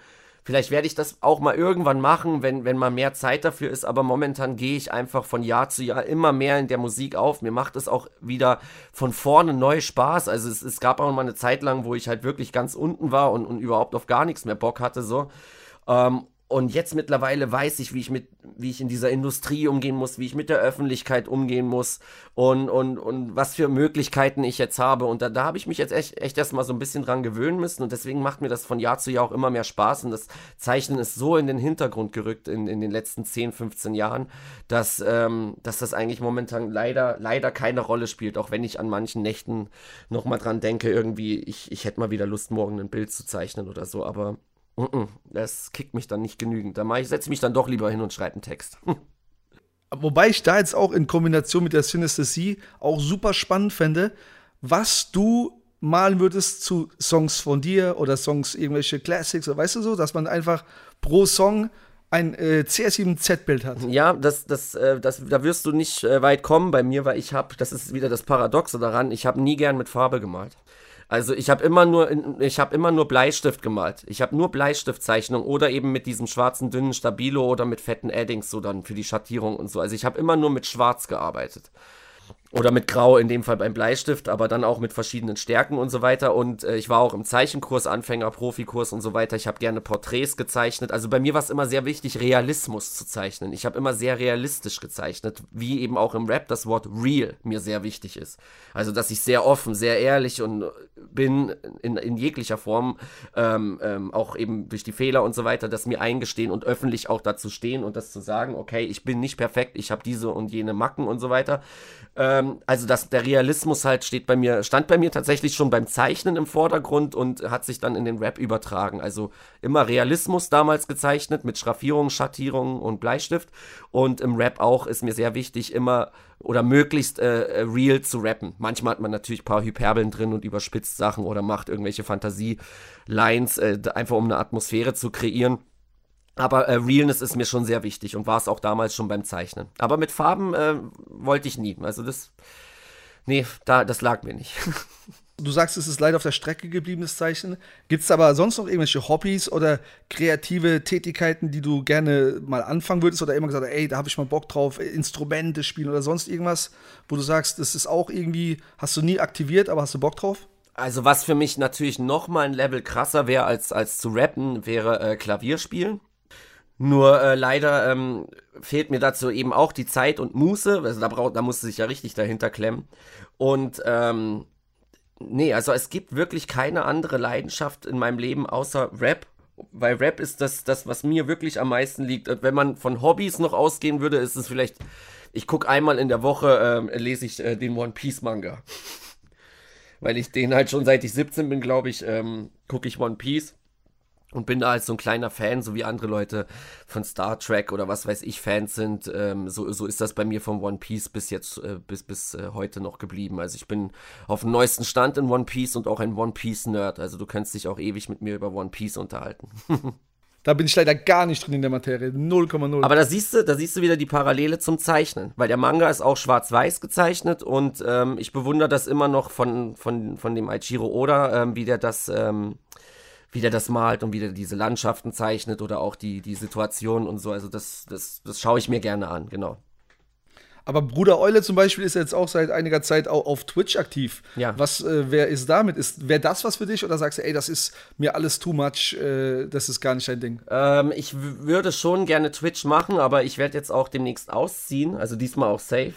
Vielleicht werde ich das auch mal irgendwann machen, wenn, wenn mal mehr Zeit dafür ist, aber momentan gehe ich einfach von Jahr zu Jahr immer mehr in der Musik auf. Mir macht es auch wieder von vorne neu Spaß. Also es, es gab auch mal eine Zeit lang, wo ich halt wirklich ganz unten war und, und überhaupt auf gar nichts mehr Bock hatte. So. Ähm, und jetzt mittlerweile weiß ich, wie ich mit, wie ich in dieser Industrie umgehen muss, wie ich mit der Öffentlichkeit umgehen muss und, und, und was für Möglichkeiten ich jetzt habe. Und da, da habe ich mich jetzt echt, echt erstmal so ein bisschen dran gewöhnen müssen. Und deswegen macht mir das von Jahr zu Jahr auch immer mehr Spaß. Und das Zeichnen ist so in den Hintergrund gerückt in, in den letzten 10, 15 Jahren, dass, ähm, dass das eigentlich momentan leider, leider keine Rolle spielt. Auch wenn ich an manchen Nächten nochmal dran denke, irgendwie, ich, ich hätte mal wieder Lust, morgen ein Bild zu zeichnen oder so. Aber das kickt mich dann nicht genügend. Da ich, setze mich dann doch lieber hin und schreibe einen Text. Wobei ich da jetzt auch in Kombination mit der Synesthesie auch super spannend fände, was du malen würdest zu Songs von dir oder Songs, irgendwelche Classics, oder weißt du so, dass man einfach pro Song ein äh, CS7Z-Bild hat. Ja, das, das, äh, das, da wirst du nicht äh, weit kommen bei mir, weil ich habe, das ist wieder das Paradoxe daran, ich habe nie gern mit Farbe gemalt. Also ich habe immer nur ich habe immer nur Bleistift gemalt. Ich habe nur Bleistiftzeichnung oder eben mit diesem schwarzen dünnen Stabilo oder mit fetten Addings so dann für die Schattierung und so. Also ich habe immer nur mit Schwarz gearbeitet. Oder mit Grau in dem Fall beim Bleistift, aber dann auch mit verschiedenen Stärken und so weiter. Und äh, ich war auch im Zeichenkurs, Anfänger, Profikurs und so weiter. Ich habe gerne Porträts gezeichnet. Also bei mir war es immer sehr wichtig, Realismus zu zeichnen. Ich habe immer sehr realistisch gezeichnet, wie eben auch im Rap das Wort real mir sehr wichtig ist. Also dass ich sehr offen, sehr ehrlich und bin in, in jeglicher Form, ähm, ähm, auch eben durch die Fehler und so weiter, das mir eingestehen und öffentlich auch dazu stehen und das zu sagen, okay, ich bin nicht perfekt, ich habe diese und jene Macken und so weiter. Ähm, also dass der Realismus halt steht bei mir, stand bei mir tatsächlich schon beim Zeichnen im Vordergrund und hat sich dann in den Rap übertragen. Also immer Realismus damals gezeichnet mit Schraffierungen, Schattierungen und Bleistift. Und im Rap auch ist mir sehr wichtig, immer oder möglichst äh, real zu rappen. Manchmal hat man natürlich ein paar Hyperbeln drin und überspitzt Sachen oder macht irgendwelche Fantasie-Lines, äh, einfach um eine Atmosphäre zu kreieren. Aber äh, Realness ist mir schon sehr wichtig und war es auch damals schon beim Zeichnen. Aber mit Farben äh, wollte ich nie. Also das, nee, da, das lag mir nicht. Du sagst, es ist leider auf der Strecke gebliebenes Zeichnen. Gibt es aber sonst noch irgendwelche Hobbys oder kreative Tätigkeiten, die du gerne mal anfangen würdest oder immer gesagt, ey, da habe ich mal Bock drauf, Instrumente spielen oder sonst irgendwas, wo du sagst, das ist auch irgendwie, hast du nie aktiviert, aber hast du Bock drauf? Also was für mich natürlich noch mal ein Level krasser wäre als, als zu rappen, wäre äh, Klavierspielen. Nur äh, leider ähm, fehlt mir dazu eben auch die Zeit und Muße. Also da, braucht, da musst du sich ja richtig dahinter klemmen. Und ähm, nee, also es gibt wirklich keine andere Leidenschaft in meinem Leben außer Rap. Weil Rap ist das, das, was mir wirklich am meisten liegt. Wenn man von Hobbys noch ausgehen würde, ist es vielleicht, ich gucke einmal in der Woche, äh, lese ich äh, den One Piece Manga. Weil ich den halt schon seit ich 17 bin, glaube ich, ähm, gucke ich One Piece und bin da als so ein kleiner Fan, so wie andere Leute von Star Trek oder was weiß ich Fans sind. Ähm, so, so ist das bei mir vom One Piece bis jetzt, äh, bis, bis äh, heute noch geblieben. Also ich bin auf dem neuesten Stand in One Piece und auch ein One Piece Nerd. Also du kannst dich auch ewig mit mir über One Piece unterhalten. Da bin ich leider gar nicht drin in der Materie. 0,0. Aber da siehst du, da siehst du wieder die Parallele zum Zeichnen. Weil der Manga ist auch schwarz-weiß gezeichnet und ähm, ich bewundere das immer noch von, von, von dem Aichiro Oda, ähm, wie der das, ähm, wie der das malt und wie der diese Landschaften zeichnet oder auch die, die Situationen und so. Also das, das, das schaue ich mir gerne an, genau. Aber Bruder Eule zum Beispiel ist jetzt auch seit einiger Zeit auch auf Twitch aktiv. Ja. Was, äh, wer ist damit? Ist, wäre das was für dich oder sagst du, ey, das ist mir alles too much, äh, das ist gar nicht dein Ding? Ähm, ich würde schon gerne Twitch machen, aber ich werde jetzt auch demnächst ausziehen, also diesmal auch safe,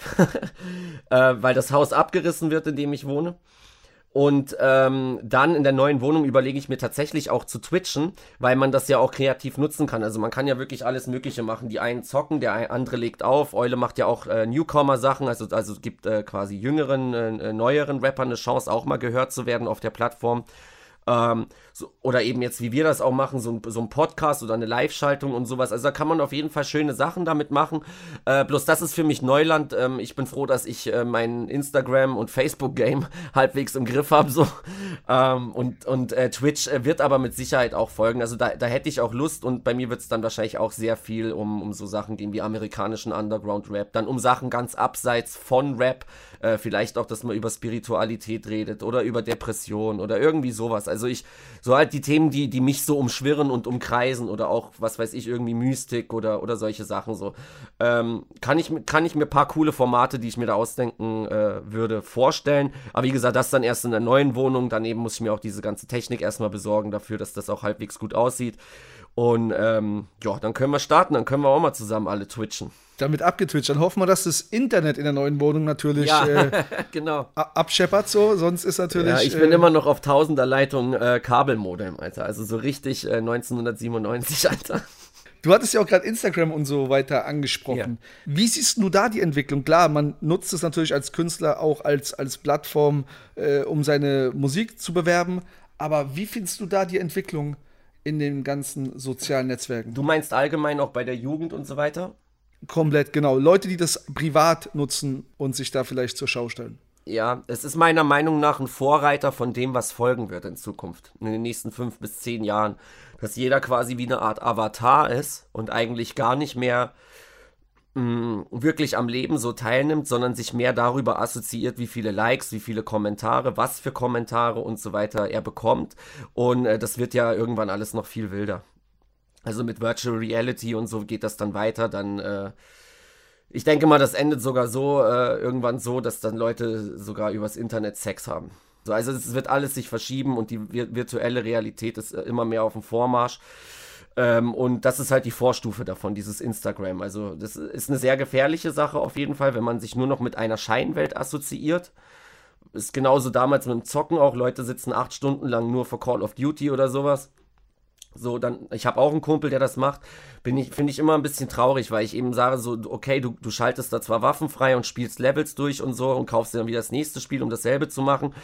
äh, weil das Haus abgerissen wird, in dem ich wohne. Und ähm, dann in der neuen Wohnung überlege ich mir tatsächlich auch zu twitchen, weil man das ja auch kreativ nutzen kann. Also man kann ja wirklich alles Mögliche machen. Die einen zocken, der andere legt auf. Eule macht ja auch äh, Newcomer-Sachen, also, also gibt äh, quasi jüngeren, äh, neueren Rappern eine Chance, auch mal gehört zu werden auf der Plattform. Ähm, so, oder eben jetzt, wie wir das auch machen, so ein, so ein Podcast oder eine Live-Schaltung und sowas. Also da kann man auf jeden Fall schöne Sachen damit machen. Äh, bloß das ist für mich Neuland. Ähm, ich bin froh, dass ich äh, mein Instagram- und Facebook-Game halbwegs im Griff habe. So. Ähm, und und äh, Twitch äh, wird aber mit Sicherheit auch folgen. Also da, da hätte ich auch Lust und bei mir wird es dann wahrscheinlich auch sehr viel um, um so Sachen gehen wie amerikanischen Underground-Rap. Dann um Sachen ganz abseits von Rap. Äh, vielleicht auch, dass man über Spiritualität redet oder über Depression oder irgendwie sowas. Also ich, so halt die Themen, die, die mich so umschwirren und umkreisen oder auch, was weiß ich, irgendwie Mystik oder, oder solche Sachen so. Ähm, kann, ich, kann ich mir ein paar coole Formate, die ich mir da ausdenken äh, würde, vorstellen. Aber wie gesagt, das dann erst in der neuen Wohnung. Daneben muss ich mir auch diese ganze Technik erstmal besorgen dafür, dass das auch halbwegs gut aussieht. Und ähm, ja, dann können wir starten, dann können wir auch mal zusammen alle twitchen. Damit abgetwitcht. Dann hoffen wir, dass das Internet in der neuen Wohnung natürlich Ja, äh, genau. abscheppert so, sonst ist natürlich. Ja, ich bin äh, immer noch auf tausender Leitung äh, Kabelmodem, Alter. Also so richtig äh, 1997, Alter. Du hattest ja auch gerade Instagram und so weiter angesprochen. Wie siehst du da die Entwicklung? Klar, man nutzt es natürlich als Künstler auch als, als Plattform, äh, um seine Musik zu bewerben. Aber wie findest du da die Entwicklung in den ganzen sozialen Netzwerken? Du meinst allgemein auch bei der Jugend und so weiter? Komplett, genau. Leute, die das privat nutzen und sich da vielleicht zur Schau stellen. Ja, es ist meiner Meinung nach ein Vorreiter von dem, was folgen wird in Zukunft, in den nächsten fünf bis zehn Jahren. Dass jeder quasi wie eine Art Avatar ist und eigentlich gar nicht mehr mh, wirklich am Leben so teilnimmt, sondern sich mehr darüber assoziiert, wie viele Likes, wie viele Kommentare, was für Kommentare und so weiter er bekommt. Und äh, das wird ja irgendwann alles noch viel wilder. Also mit Virtual Reality und so geht das dann weiter, dann äh, ich denke mal, das endet sogar so, äh, irgendwann so, dass dann Leute sogar übers Internet Sex haben. So, also es wird alles sich verschieben und die vir virtuelle Realität ist äh, immer mehr auf dem Vormarsch. Ähm, und das ist halt die Vorstufe davon, dieses Instagram. Also das ist eine sehr gefährliche Sache auf jeden Fall, wenn man sich nur noch mit einer Scheinwelt assoziiert. Ist genauso damals mit dem Zocken auch. Leute sitzen acht Stunden lang nur vor Call of Duty oder sowas. So, dann, ich habe auch einen Kumpel, der das macht. Bin ich, finde ich immer ein bisschen traurig, weil ich eben sage, so, okay, du, du schaltest da zwar Waffen frei und spielst Levels durch und so und kaufst dir dann wieder das nächste Spiel, um dasselbe zu machen,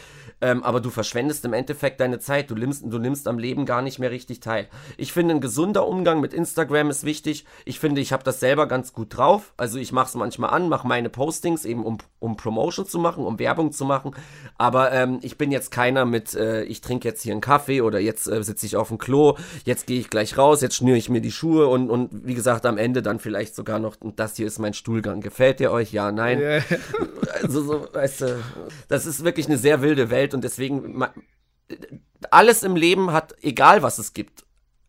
ähm, aber du verschwendest im Endeffekt deine Zeit. Du nimmst, du nimmst am Leben gar nicht mehr richtig teil. Ich finde, ein gesunder Umgang mit Instagram ist wichtig. Ich finde, ich habe das selber ganz gut drauf. Also ich mache es manchmal an, mache meine Postings eben, um, um Promotion zu machen, um Werbung zu machen. Aber ähm, ich bin jetzt keiner mit, äh, ich trinke jetzt hier einen Kaffee oder jetzt äh, sitze ich auf dem Klo, jetzt gehe ich gleich raus, jetzt schnüre ich mir die Schuhe und, und wie gesagt, am Ende dann vielleicht sogar noch, und das hier ist mein Stuhlgang. Gefällt der euch? Ja, nein. Ja. Also so, weißt du, das ist wirklich eine sehr wilde Welt und deswegen, alles im Leben hat, egal was es gibt,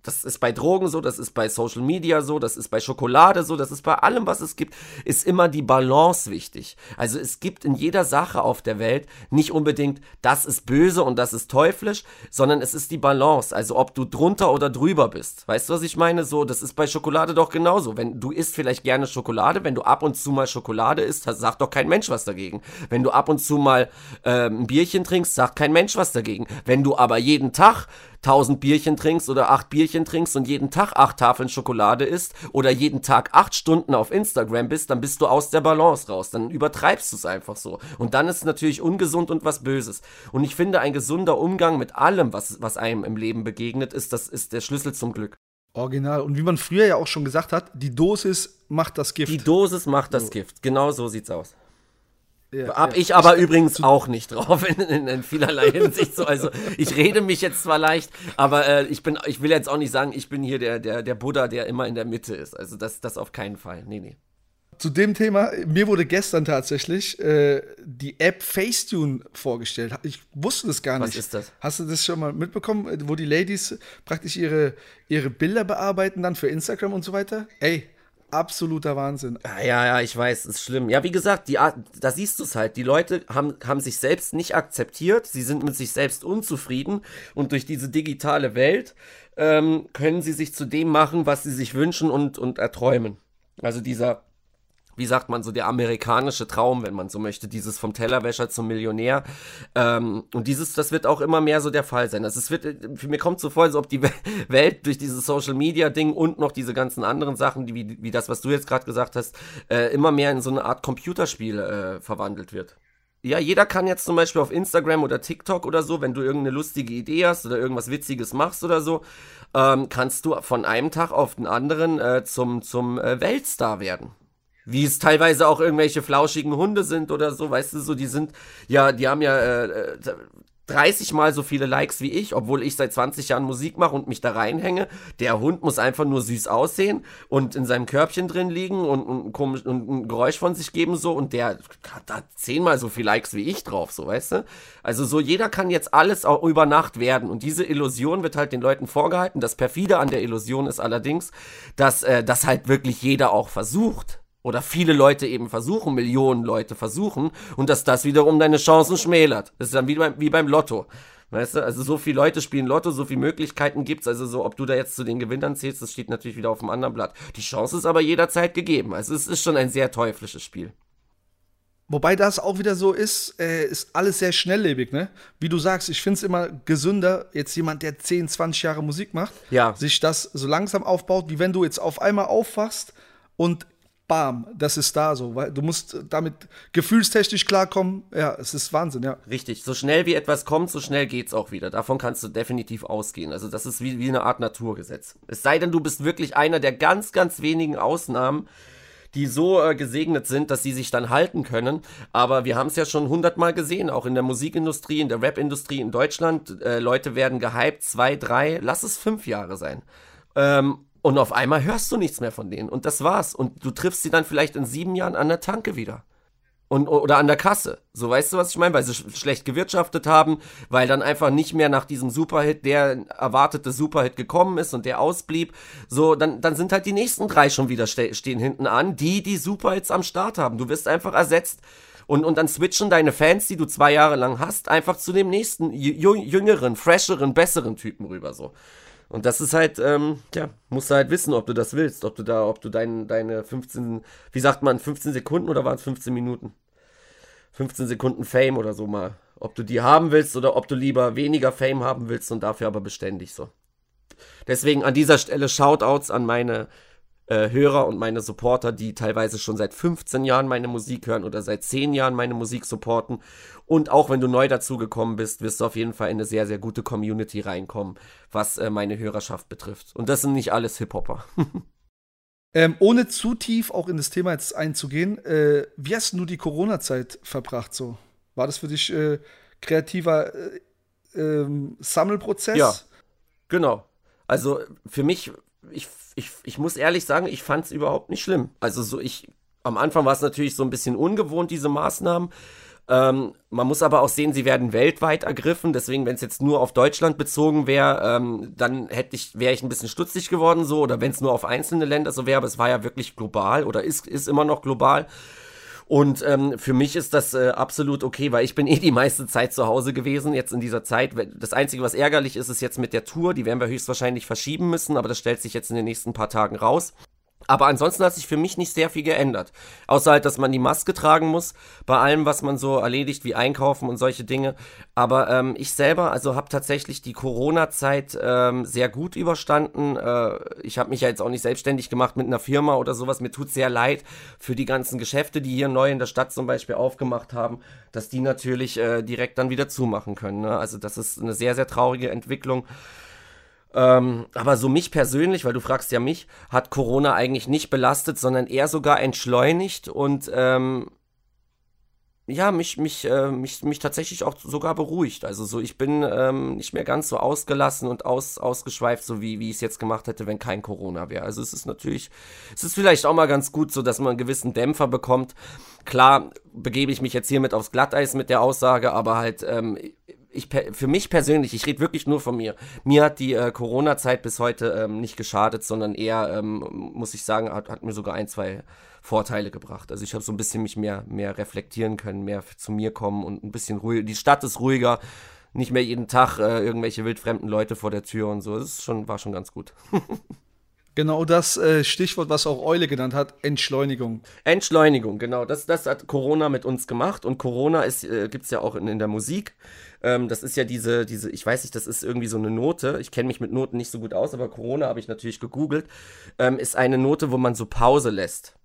das ist bei Drogen so, das ist bei Social Media so, das ist bei Schokolade so, das ist bei allem, was es gibt, ist immer die Balance wichtig. Also es gibt in jeder Sache auf der Welt nicht unbedingt, das ist böse und das ist teuflisch, sondern es ist die Balance. Also ob du drunter oder drüber bist. Weißt du, was ich meine? So, das ist bei Schokolade doch genauso. Wenn du isst vielleicht gerne Schokolade, wenn du ab und zu mal Schokolade isst, sagt doch kein Mensch was dagegen. Wenn du ab und zu mal ähm, ein Bierchen trinkst, sagt kein Mensch was dagegen. Wenn du aber jeden Tag 1000 Bierchen trinkst oder 8 Bierchen trinkst und jeden Tag 8 Tafeln Schokolade isst oder jeden Tag 8 Stunden auf Instagram bist, dann bist du aus der Balance raus. Dann übertreibst du es einfach so. Und dann ist es natürlich ungesund und was Böses. Und ich finde, ein gesunder Umgang mit allem, was, was einem im Leben begegnet, ist, das ist der Schlüssel zum Glück. Original. Und wie man früher ja auch schon gesagt hat, die Dosis macht das Gift. Die Dosis macht das Gift. Genau so sieht's aus. Ja, Hab ja. ich aber ich, übrigens auch nicht drauf in, in, in, vielerlei Hinsicht. So, also ich rede mich jetzt zwar leicht, aber äh, ich bin, ich will jetzt auch nicht sagen, ich bin hier der, der, der Buddha, der immer in der Mitte ist. Also das, das auf keinen Fall. Nee, nee. Zu dem Thema, mir wurde gestern tatsächlich äh, die App Facetune vorgestellt. Ich wusste das gar nicht. Was ist das? Hast du das schon mal mitbekommen, wo die Ladies praktisch ihre, ihre Bilder bearbeiten dann für Instagram und so weiter? Ey, absoluter Wahnsinn. Ja, ja, ich weiß, ist schlimm. Ja, wie gesagt, die Art, da siehst du es halt. Die Leute haben, haben sich selbst nicht akzeptiert, sie sind mit sich selbst unzufrieden und durch diese digitale Welt ähm, können sie sich zu dem machen, was sie sich wünschen und, und erträumen. Also dieser wie sagt man so, der amerikanische Traum, wenn man so möchte, dieses vom Tellerwäscher zum Millionär. Ähm, und dieses, das wird auch immer mehr so der Fall sein. Also es wird, für mir kommt so vor, als ob die Welt durch dieses Social Media Ding und noch diese ganzen anderen Sachen, die, wie, wie das, was du jetzt gerade gesagt hast, äh, immer mehr in so eine Art Computerspiel äh, verwandelt wird. Ja, jeder kann jetzt zum Beispiel auf Instagram oder TikTok oder so, wenn du irgendeine lustige Idee hast oder irgendwas Witziges machst oder so, ähm, kannst du von einem Tag auf den anderen äh, zum, zum äh, Weltstar werden wie es teilweise auch irgendwelche flauschigen Hunde sind oder so, weißt du, so, die sind, ja, die haben ja äh, 30 mal so viele Likes wie ich, obwohl ich seit 20 Jahren Musik mache und mich da reinhänge. Der Hund muss einfach nur süß aussehen und in seinem Körbchen drin liegen und, und, komisch, und ein Geräusch von sich geben so und der hat da zehnmal so viel Likes wie ich drauf, so weißt du? Also so jeder kann jetzt alles auch über Nacht werden und diese Illusion wird halt den Leuten vorgehalten. Das perfide an der Illusion ist allerdings, dass äh, das halt wirklich jeder auch versucht oder viele Leute eben versuchen, Millionen Leute versuchen und dass das wiederum deine Chancen schmälert. Das ist dann wie beim, wie beim Lotto. Weißt du, also so viele Leute spielen Lotto, so viele Möglichkeiten gibt's, also so, ob du da jetzt zu den Gewinnern zählst, das steht natürlich wieder auf dem anderen Blatt. Die Chance ist aber jederzeit gegeben. Also es ist schon ein sehr teuflisches Spiel. Wobei das auch wieder so ist, äh, ist alles sehr schnelllebig, ne? Wie du sagst, ich finde es immer gesünder, jetzt jemand, der 10, 20 Jahre Musik macht, ja. sich das so langsam aufbaut, wie wenn du jetzt auf einmal aufwachst und bam, das ist da so, weil du musst damit gefühlstechnisch klarkommen. Ja, es ist Wahnsinn, ja. Richtig, so schnell wie etwas kommt, so schnell geht's auch wieder. Davon kannst du definitiv ausgehen. Also das ist wie, wie eine Art Naturgesetz. Es sei denn, du bist wirklich einer der ganz, ganz wenigen Ausnahmen, die so äh, gesegnet sind, dass sie sich dann halten können. Aber wir haben es ja schon hundertmal gesehen, auch in der Musikindustrie, in der Rapindustrie in Deutschland. Äh, Leute werden gehypt, zwei, drei, lass es fünf Jahre sein. Ähm, und auf einmal hörst du nichts mehr von denen. Und das war's. Und du triffst sie dann vielleicht in sieben Jahren an der Tanke wieder. Und, oder an der Kasse. So weißt du, was ich meine? Weil sie sch schlecht gewirtschaftet haben, weil dann einfach nicht mehr nach diesem Superhit der erwartete Superhit gekommen ist und der ausblieb. So, dann, dann sind halt die nächsten drei schon wieder ste stehen hinten an, die die Superhits am Start haben. Du wirst einfach ersetzt. Und, und dann switchen deine Fans, die du zwei Jahre lang hast, einfach zu dem nächsten, jüngeren, fresheren, besseren Typen rüber. So. Und das ist halt, ähm, ja, musst du halt wissen, ob du das willst, ob du da, ob du dein, deine 15, wie sagt man, 15 Sekunden oder waren es 15 Minuten? 15 Sekunden Fame oder so mal. Ob du die haben willst oder ob du lieber weniger Fame haben willst und dafür aber beständig so. Deswegen an dieser Stelle Shoutouts an meine äh, Hörer und meine Supporter, die teilweise schon seit 15 Jahren meine Musik hören oder seit 10 Jahren meine Musik supporten. Und auch wenn du neu dazugekommen bist, wirst du auf jeden Fall in eine sehr, sehr gute Community reinkommen, was äh, meine Hörerschaft betrifft. Und das sind nicht alles Hip-Hopper. ähm, ohne zu tief auch in das Thema jetzt einzugehen, äh, wie hast du die Corona-Zeit verbracht so? War das für dich äh, kreativer äh, ähm, Sammelprozess? Ja, genau. Also für mich ich, ich, ich muss ehrlich sagen, ich fand es überhaupt nicht schlimm. Also so ich, am Anfang war es natürlich so ein bisschen ungewohnt, diese Maßnahmen. Ähm, man muss aber auch sehen, sie werden weltweit ergriffen. Deswegen, wenn es jetzt nur auf Deutschland bezogen wäre, ähm, dann hätte ich, wäre ich ein bisschen stutzig geworden so. Oder wenn es nur auf einzelne Länder so wäre, aber es war ja wirklich global oder ist, ist immer noch global. Und ähm, für mich ist das äh, absolut okay, weil ich bin eh die meiste Zeit zu Hause gewesen, jetzt in dieser Zeit. Das Einzige, was ärgerlich ist, ist jetzt mit der Tour. Die werden wir höchstwahrscheinlich verschieben müssen, aber das stellt sich jetzt in den nächsten paar Tagen raus. Aber ansonsten hat sich für mich nicht sehr viel geändert. Außer halt, dass man die Maske tragen muss bei allem, was man so erledigt, wie Einkaufen und solche Dinge. Aber ähm, ich selber, also habe tatsächlich die Corona-Zeit ähm, sehr gut überstanden. Äh, ich habe mich ja jetzt auch nicht selbstständig gemacht mit einer Firma oder sowas. Mir tut sehr leid für die ganzen Geschäfte, die hier neu in der Stadt zum Beispiel aufgemacht haben, dass die natürlich äh, direkt dann wieder zumachen können. Ne? Also das ist eine sehr, sehr traurige Entwicklung. Ähm, aber so mich persönlich, weil du fragst ja mich, hat Corona eigentlich nicht belastet, sondern eher sogar entschleunigt und ähm, ja, mich, mich, äh, mich, mich tatsächlich auch sogar beruhigt. Also so, ich bin ähm, nicht mehr ganz so ausgelassen und aus, ausgeschweift, so wie, wie ich es jetzt gemacht hätte, wenn kein Corona wäre. Also es ist natürlich, es ist vielleicht auch mal ganz gut, so dass man einen gewissen Dämpfer bekommt. Klar begebe ich mich jetzt hiermit aufs Glatteis mit der Aussage, aber halt, ähm, ich, für mich persönlich, ich rede wirklich nur von mir. Mir hat die äh, Corona-Zeit bis heute ähm, nicht geschadet, sondern eher, ähm, muss ich sagen, hat, hat mir sogar ein, zwei Vorteile gebracht. Also ich habe so ein bisschen mich mehr, mehr reflektieren können, mehr zu mir kommen und ein bisschen ruhiger. Die Stadt ist ruhiger, nicht mehr jeden Tag äh, irgendwelche wildfremden Leute vor der Tür und so. Das ist schon, war schon ganz gut. Genau das äh, Stichwort, was auch Eule genannt hat, Entschleunigung. Entschleunigung, genau. Das, das hat Corona mit uns gemacht und Corona äh, gibt es ja auch in, in der Musik. Ähm, das ist ja diese, diese, ich weiß nicht, das ist irgendwie so eine Note. Ich kenne mich mit Noten nicht so gut aus, aber Corona habe ich natürlich gegoogelt. Ähm, ist eine Note, wo man so Pause lässt.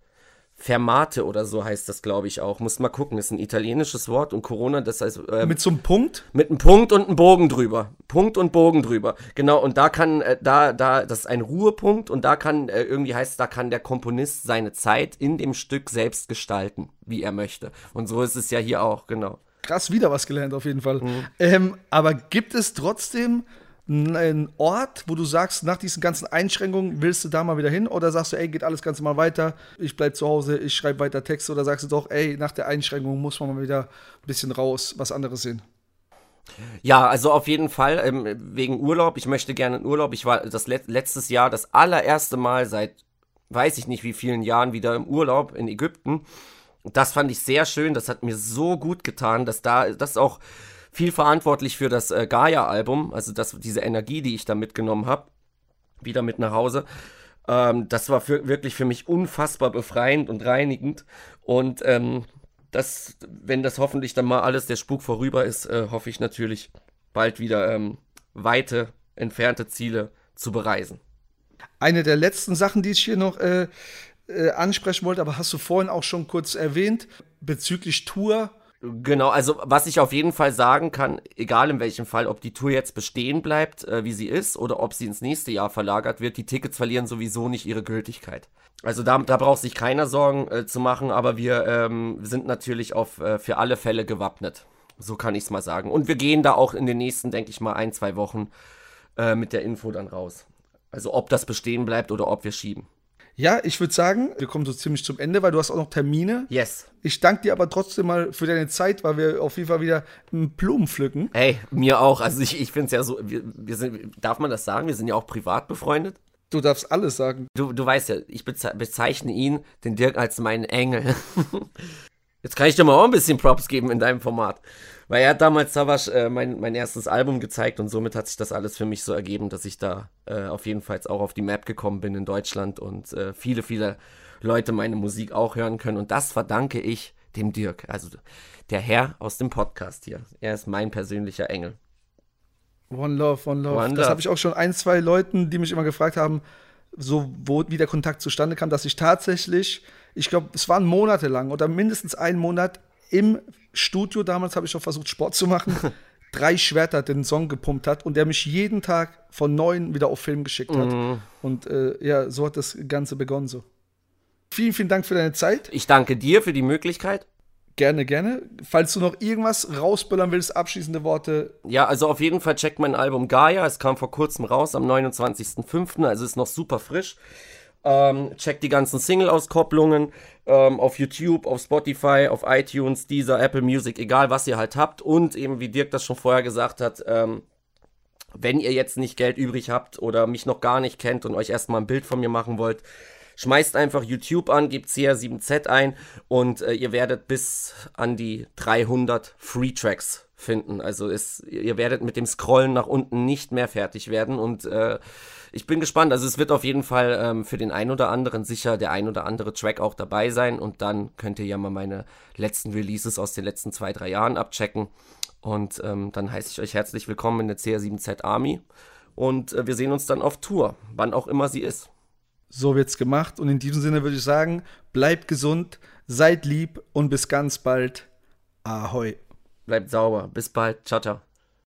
Fermate oder so heißt das, glaube ich, auch. Muss mal gucken, ist ein italienisches Wort und Corona, das heißt. Äh, mit so einem Punkt? Mit einem Punkt und einem Bogen drüber. Punkt und Bogen drüber. Genau, und da kann, äh, da, da, das ist ein Ruhepunkt und da kann, äh, irgendwie heißt da kann der Komponist seine Zeit in dem Stück selbst gestalten, wie er möchte. Und so ist es ja hier auch, genau. Krass, wieder was gelernt auf jeden Fall. Mhm. Ähm, aber gibt es trotzdem ein Ort, wo du sagst, nach diesen ganzen Einschränkungen willst du da mal wieder hin? Oder sagst du, ey, geht alles ganz mal weiter, ich bleib zu Hause, ich schreibe weiter Texte? Oder sagst du doch, ey, nach der Einschränkung muss man mal wieder ein bisschen raus, was anderes sehen? Ja, also auf jeden Fall ähm, wegen Urlaub. Ich möchte gerne in Urlaub. Ich war das let letztes Jahr das allererste Mal seit weiß ich nicht wie vielen Jahren wieder im Urlaub in Ägypten. Das fand ich sehr schön. Das hat mir so gut getan, dass da das auch viel verantwortlich für das äh, Gaia-Album, also das, diese Energie, die ich da mitgenommen habe, wieder mit nach Hause. Ähm, das war für, wirklich für mich unfassbar befreiend und reinigend. Und ähm, das, wenn das hoffentlich dann mal alles der Spuk vorüber ist, äh, hoffe ich natürlich bald wieder ähm, weite, entfernte Ziele zu bereisen. Eine der letzten Sachen, die ich hier noch äh, äh, ansprechen wollte, aber hast du vorhin auch schon kurz erwähnt, bezüglich Tour Genau, also was ich auf jeden Fall sagen kann, egal in welchem Fall, ob die Tour jetzt bestehen bleibt, äh, wie sie ist, oder ob sie ins nächste Jahr verlagert wird, die Tickets verlieren sowieso nicht ihre Gültigkeit. Also da, da braucht sich keiner Sorgen äh, zu machen, aber wir ähm, sind natürlich auf, äh, für alle Fälle gewappnet. So kann ich es mal sagen. Und wir gehen da auch in den nächsten, denke ich mal, ein, zwei Wochen äh, mit der Info dann raus. Also ob das bestehen bleibt oder ob wir schieben. Ja, ich würde sagen, wir kommen so ziemlich zum Ende, weil du hast auch noch Termine. Yes. Ich danke dir aber trotzdem mal für deine Zeit, weil wir auf jeden Fall wieder Blumen pflücken. Hey, mir auch. Also ich, ich finde es ja so, wir, wir sind, darf man das sagen? Wir sind ja auch privat befreundet. Du darfst alles sagen. Du, du weißt ja, ich bezeichne ihn, den Dirk, als meinen Engel. Jetzt kann ich dir mal auch ein bisschen Props geben in deinem Format. Weil er hat damals Savage äh, mein, mein erstes Album gezeigt und somit hat sich das alles für mich so ergeben, dass ich da äh, auf jeden Fall auch auf die Map gekommen bin in Deutschland und äh, viele, viele Leute meine Musik auch hören können. Und das verdanke ich dem Dirk, also der Herr aus dem Podcast hier. Er ist mein persönlicher Engel. One Love, One Love. One das habe ich auch schon ein, zwei Leuten, die mich immer gefragt haben, so wo wie der Kontakt zustande kam, dass ich tatsächlich ich glaube, es waren monatelang oder mindestens einen Monat im Studio, damals habe ich auch versucht, Sport zu machen, drei Schwerter den Song gepumpt hat und der mich jeden Tag von neun wieder auf Film geschickt hat. Mhm. Und äh, ja, so hat das Ganze begonnen so. Vielen, vielen Dank für deine Zeit. Ich danke dir für die Möglichkeit. Gerne, gerne. Falls du noch irgendwas rausböllern willst, abschließende Worte. Ja, also auf jeden Fall checkt mein Album Gaia. Es kam vor kurzem raus, am 29.05., also ist noch super frisch. Ähm, checkt die ganzen Single-Auskopplungen ähm, auf YouTube, auf Spotify, auf iTunes, Deezer, Apple Music, egal was ihr halt habt. Und eben, wie Dirk das schon vorher gesagt hat, ähm, wenn ihr jetzt nicht Geld übrig habt oder mich noch gar nicht kennt und euch erstmal ein Bild von mir machen wollt, schmeißt einfach YouTube an, gebt CR7Z ein und äh, ihr werdet bis an die 300 Free Tracks finden. Also ist, ihr werdet mit dem Scrollen nach unten nicht mehr fertig werden und äh, ich bin gespannt. Also es wird auf jeden Fall ähm, für den einen oder anderen sicher der ein oder andere Track auch dabei sein. Und dann könnt ihr ja mal meine letzten Releases aus den letzten zwei, drei Jahren abchecken. Und ähm, dann heiße ich euch herzlich willkommen in der CR7Z Army. Und äh, wir sehen uns dann auf Tour, wann auch immer sie ist. So wird's gemacht. Und in diesem Sinne würde ich sagen, bleibt gesund, seid lieb und bis ganz bald. Ahoi. Bleibt sauber. Bis bald. Ciao, ciao.